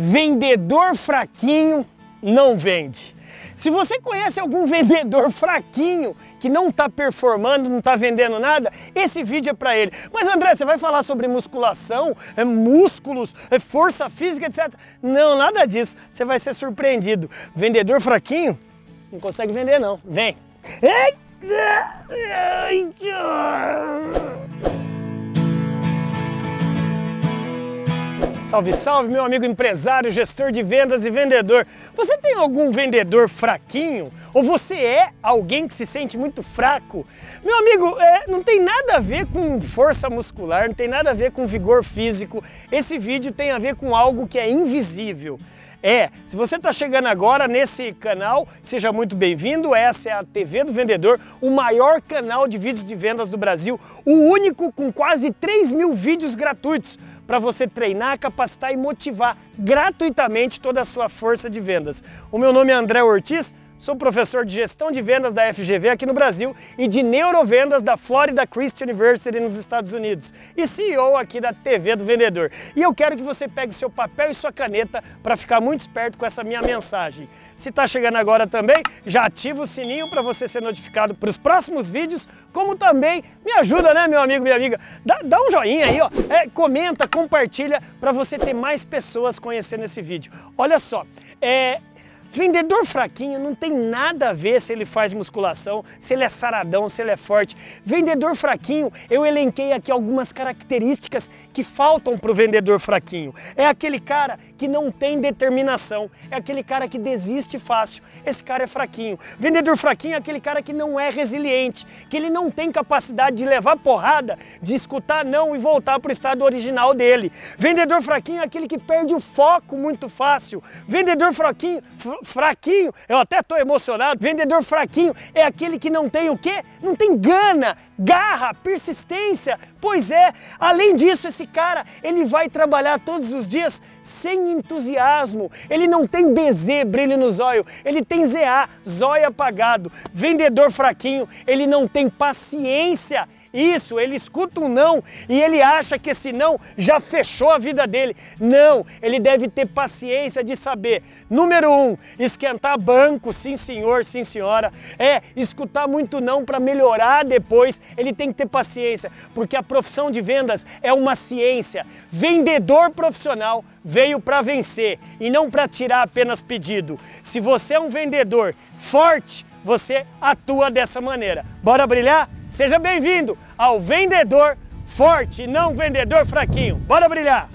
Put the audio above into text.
vendedor fraquinho não vende. Se você conhece algum vendedor fraquinho que não está performando, não está vendendo nada, esse vídeo é para ele. Mas André, você vai falar sobre musculação, é, músculos, é, força física, etc. Não, nada disso. Você vai ser surpreendido. Vendedor fraquinho não consegue vender não. Vem. Eita! Salve, salve, meu amigo empresário, gestor de vendas e vendedor. Você tem algum vendedor fraquinho? Ou você é alguém que se sente muito fraco? Meu amigo, é, não tem nada a ver com força muscular, não tem nada a ver com vigor físico. Esse vídeo tem a ver com algo que é invisível. É, se você está chegando agora nesse canal, seja muito bem-vindo. Essa é a TV do Vendedor, o maior canal de vídeos de vendas do Brasil, o único com quase 3 mil vídeos gratuitos para você treinar, capacitar e motivar gratuitamente toda a sua força de vendas. O meu nome é André Ortiz, Sou professor de gestão de vendas da FGV aqui no Brasil e de neurovendas da Florida Christian University nos Estados Unidos e CEO aqui da TV do Vendedor. E eu quero que você pegue seu papel e sua caneta para ficar muito esperto com essa minha mensagem. Se está chegando agora também, já ativa o sininho para você ser notificado para os próximos vídeos, como também me ajuda, né, meu amigo, minha amiga? Dá, dá um joinha aí, ó, é, comenta, compartilha para você ter mais pessoas conhecendo esse vídeo. Olha só, é, Vendedor fraquinho não tem nada a ver se ele faz musculação, se ele é saradão, se ele é forte. Vendedor fraquinho, eu elenquei aqui algumas características que faltam para o vendedor fraquinho. É aquele cara que não tem determinação, é aquele cara que desiste fácil. Esse cara é fraquinho. Vendedor fraquinho é aquele cara que não é resiliente, que ele não tem capacidade de levar porrada, de escutar não e voltar para o estado original dele. Vendedor fraquinho é aquele que perde o foco muito fácil. Vendedor fraquinho, fraquinho, eu até estou emocionado. Vendedor fraquinho é aquele que não tem o quê? Não tem gana, garra, persistência. Pois é, além disso, esse cara, ele vai trabalhar todos os dias sem entusiasmo. Ele não tem BZ, brilho no zóio, ele tem ZA, zóio apagado. Vendedor fraquinho, ele não tem paciência isso, ele escuta um não e ele acha que esse não já fechou a vida dele. Não, ele deve ter paciência de saber. Número um, esquentar banco, sim senhor, sim senhora. É, escutar muito não para melhorar depois. Ele tem que ter paciência, porque a profissão de vendas é uma ciência. Vendedor profissional veio para vencer e não para tirar apenas pedido. Se você é um vendedor forte, você atua dessa maneira. Bora brilhar? Seja bem-vindo ao vendedor forte, não vendedor fraquinho. Bora brilhar!